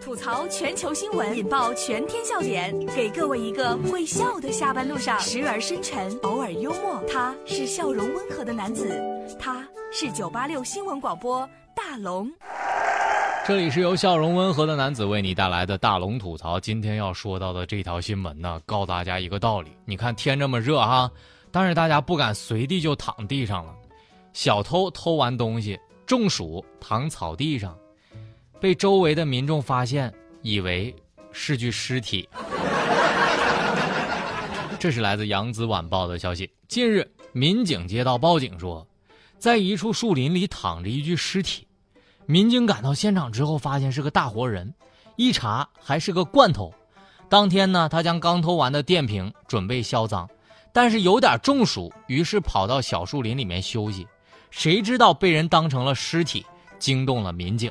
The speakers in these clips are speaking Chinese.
吐槽全球新闻，引爆全天笑点，给各位一个会笑的下班路上，时而深沉，偶尔幽默。他是笑容温和的男子，他是九八六新闻广播大龙。这里是由笑容温和的男子为你带来的大龙吐槽。今天要说到的这条新闻呢，告诉大家一个道理：你看天这么热哈，但是大家不敢随地就躺地上了。小偷偷完东西，中暑躺草地上，被周围的民众发现，以为是具尸体。这是来自《扬子晚报》的消息。近日，民警接到报警说，在一处树林里躺着一具尸体。民警赶到现场之后，发现是个大活人，一查还是个罐头。当天呢，他将刚偷完的电瓶准备销赃，但是有点中暑，于是跑到小树林里面休息。谁知道被人当成了尸体，惊动了民警。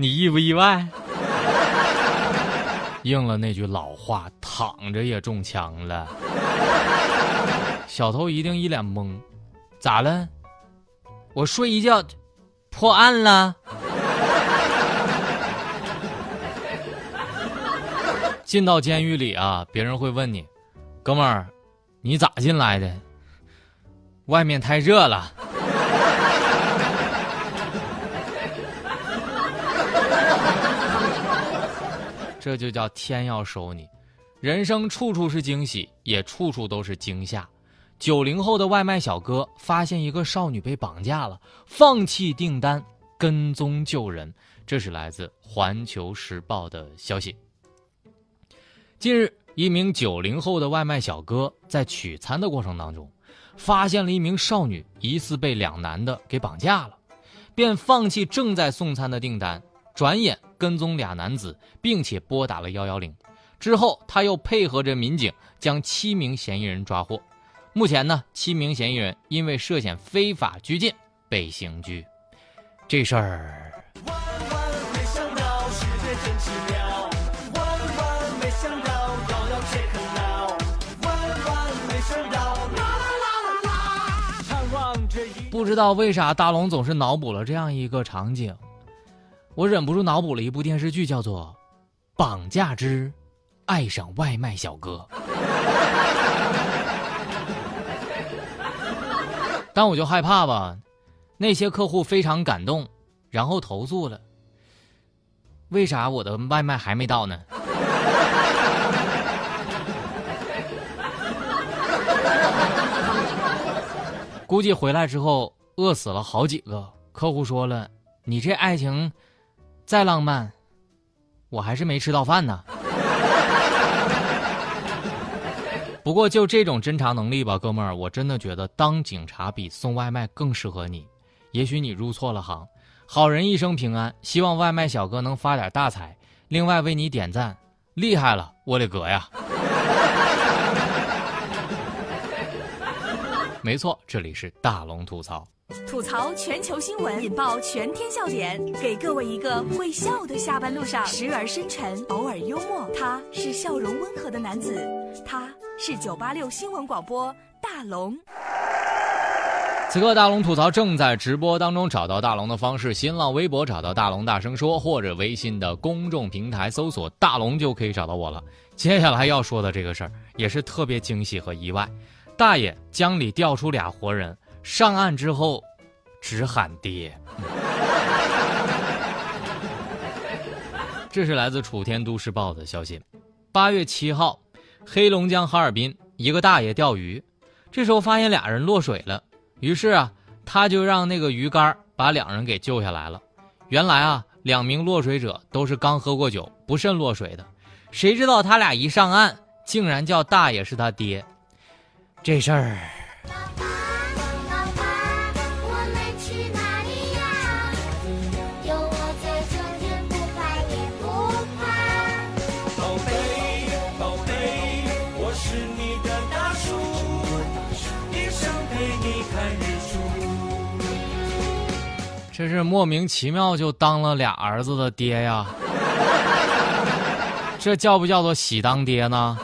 你意不意外？应了那句老话，躺着也中枪了。小偷一定一脸懵，咋了？我睡一觉，破案了？进到监狱里啊，别人会问你：“哥们儿，你咋进来的？”外面太热了。这就叫天要收你。人生处处是惊喜，也处处都是惊吓。九零后的外卖小哥发现一个少女被绑架了，放弃订单，跟踪救人。这是来自《环球时报》的消息。近日，一名九零后的外卖小哥在取餐的过程当中，发现了一名少女疑似被两男的给绑架了，便放弃正在送餐的订单，转眼跟踪俩男子，并且拨打了幺幺零。之后，他又配合着民警将七名嫌疑人抓获。目前呢，七名嫌疑人因为涉嫌非法拘禁被刑拘。这事儿。不知道为啥大龙总是脑补了这样一个场景，我忍不住脑补了一部电视剧，叫做《绑架之爱上外卖小哥》。但我就害怕吧，那些客户非常感动，然后投诉了。为啥我的外卖还没到呢？估计回来之后饿死了好几个客户。说了，你这爱情再浪漫，我还是没吃到饭呢。不过就这种侦查能力吧，哥们儿，我真的觉得当警察比送外卖更适合你。也许你入错了行，好人一生平安。希望外卖小哥能发点大财。另外为你点赞，厉害了，我的哥呀！没错，这里是大龙吐槽，吐槽全球新闻，引爆全天笑点，给各位一个会笑的下班路上，时而深沉，偶尔幽默。他是笑容温和的男子，他是九八六新闻广播大龙。此刻大龙吐槽正在直播当中，找到大龙的方式：新浪微博找到大龙大声说，或者微信的公众平台搜索大龙就可以找到我了。接下来要说的这个事儿也是特别惊喜和意外。大爷江里钓出俩活人，上岸之后，只喊爹。这是来自楚天都市报的消息。八月七号，黑龙江哈尔滨一个大爷钓鱼，这时候发现俩人落水了，于是啊，他就让那个鱼竿把两人给救下来了。原来啊，两名落水者都是刚喝过酒，不慎落水的。谁知道他俩一上岸，竟然叫大爷是他爹。这事儿，这是莫名其妙就当了俩儿子的爹呀？这叫不叫做喜当爹呢？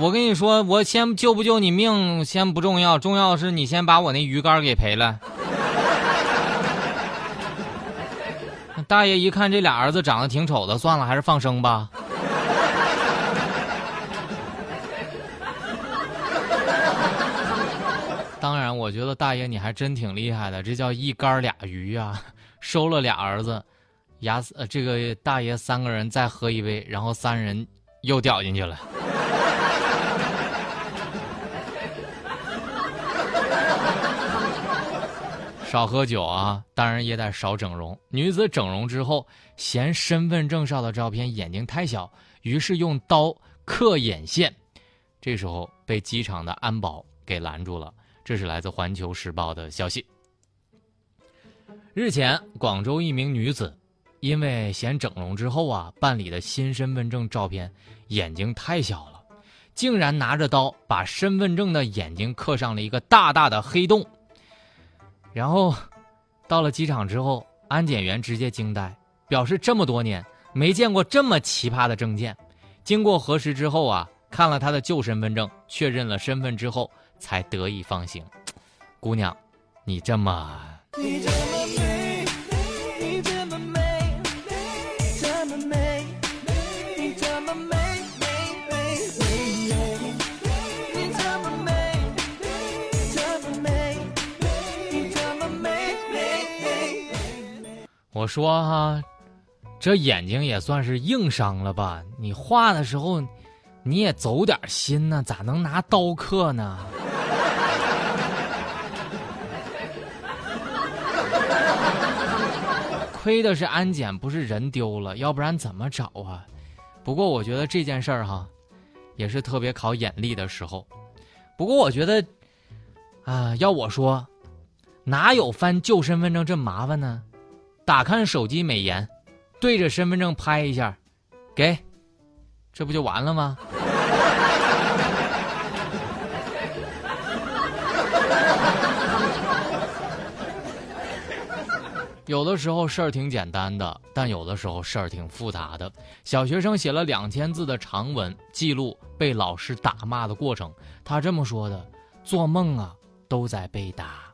我跟你说，我先救不救你命先不重要，重要是你先把我那鱼竿给赔了。大爷一看这俩儿子长得挺丑的，算了，还是放生吧。当然，我觉得大爷你还真挺厉害的，这叫一竿俩鱼啊！收了俩儿子，牙呃，这个大爷三个人再喝一杯，然后三人又掉进去了。少喝酒啊，当然也得少整容。女子整容之后，嫌身份证上的照片眼睛太小，于是用刀刻眼线，这时候被机场的安保给拦住了。这是来自《环球时报》的消息。日前，广州一名女子因为嫌整容之后啊，办理的新身份证照片眼睛太小了，竟然拿着刀把身份证的眼睛刻上了一个大大的黑洞。然后，到了机场之后，安检员直接惊呆，表示这么多年没见过这么奇葩的证件。经过核实之后啊，看了他的旧身份证，确认了身份之后。才得以放行，姑娘，你这么……我说哈，这眼睛也算是硬伤了吧？你画的时候，你也走点心呢，咋能拿刀刻呢？亏的是安检不是人丢了，要不然怎么找啊？不过我觉得这件事儿哈，也是特别考眼力的时候。不过我觉得，啊，要我说，哪有翻旧身份证这麻烦呢？打开手机美颜，对着身份证拍一下，给，这不就完了吗？有的时候事儿挺简单的，但有的时候事儿挺复杂的。小学生写了两千字的长文，记录被老师打骂的过程。他这么说的：“做梦啊，都在被打。”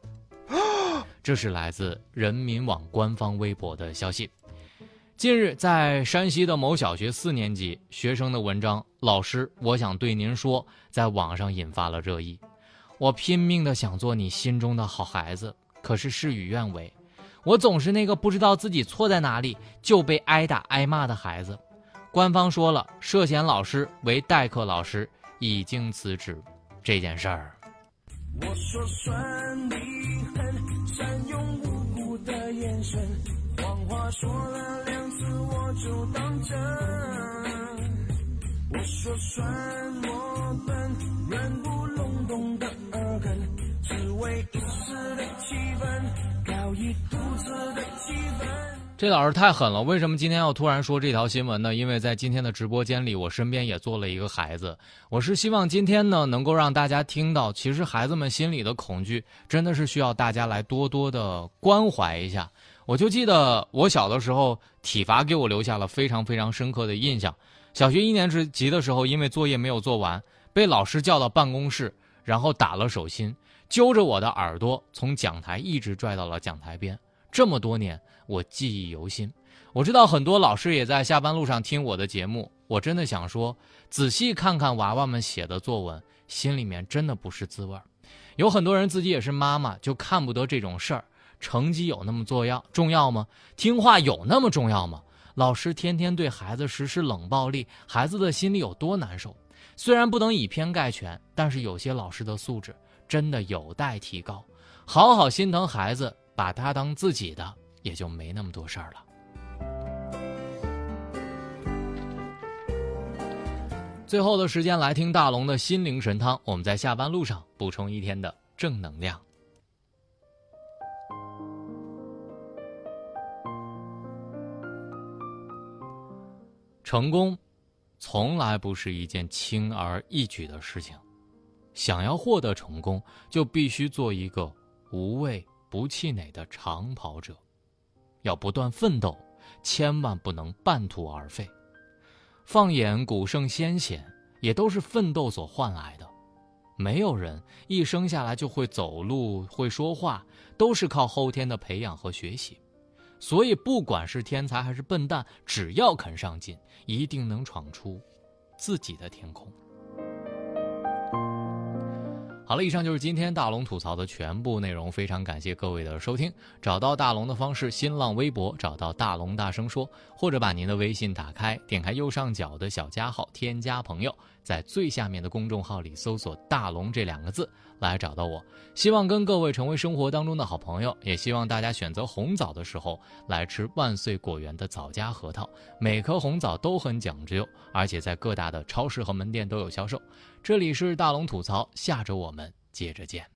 这是来自人民网官方微博的消息。近日，在山西的某小学四年级学生的文章“老师，我想对您说”在网上引发了热议。我拼命的想做你心中的好孩子，可是事与愿违。我总是那个不知道自己错在哪里就被挨打挨骂的孩子。官方说了，涉嫌老师为代课老师，已经辞职。这件事儿。我说算你狠，善用无辜的眼神，谎话说了两次我就当真。我说算我笨，软不隆咚的耳根，只为一时的气愤。这老师太狠了！为什么今天要突然说这条新闻呢？因为在今天的直播间里，我身边也坐了一个孩子。我是希望今天呢，能够让大家听到，其实孩子们心里的恐惧，真的是需要大家来多多的关怀一下。我就记得我小的时候，体罚给我留下了非常非常深刻的印象。小学一年级的时候，因为作业没有做完，被老师叫到办公室，然后打了手心。揪着我的耳朵，从讲台一直拽到了讲台边。这么多年，我记忆犹新。我知道很多老师也在下班路上听我的节目。我真的想说，仔细看看娃娃们写的作文，心里面真的不是滋味儿。有很多人自己也是妈妈，就看不得这种事儿。成绩有那么重要重要吗？听话有那么重要吗？老师天天对孩子实施冷暴力，孩子的心里有多难受？虽然不能以偏概全，但是有些老师的素质。真的有待提高，好好心疼孩子，把他当自己的，也就没那么多事儿了。最后的时间来听大龙的心灵神汤，我们在下班路上补充一天的正能量。成功，从来不是一件轻而易举的事情。想要获得成功，就必须做一个无畏不气馁的长跑者，要不断奋斗，千万不能半途而废。放眼古圣先贤，也都是奋斗所换来的。没有人一生下来就会走路、会说话，都是靠后天的培养和学习。所以，不管是天才还是笨蛋，只要肯上进，一定能闯出自己的天空。好了，以上就是今天大龙吐槽的全部内容。非常感谢各位的收听。找到大龙的方式：新浪微博找到大龙大声说，或者把您的微信打开，点开右上角的小加号，添加朋友，在最下面的公众号里搜索“大龙”这两个字来找到我。希望跟各位成为生活当中的好朋友，也希望大家选择红枣的时候来吃万岁果园的枣夹核桃。每颗红枣都很讲究，而且在各大的超市和门店都有销售。这里是大龙吐槽，下周我们接着见。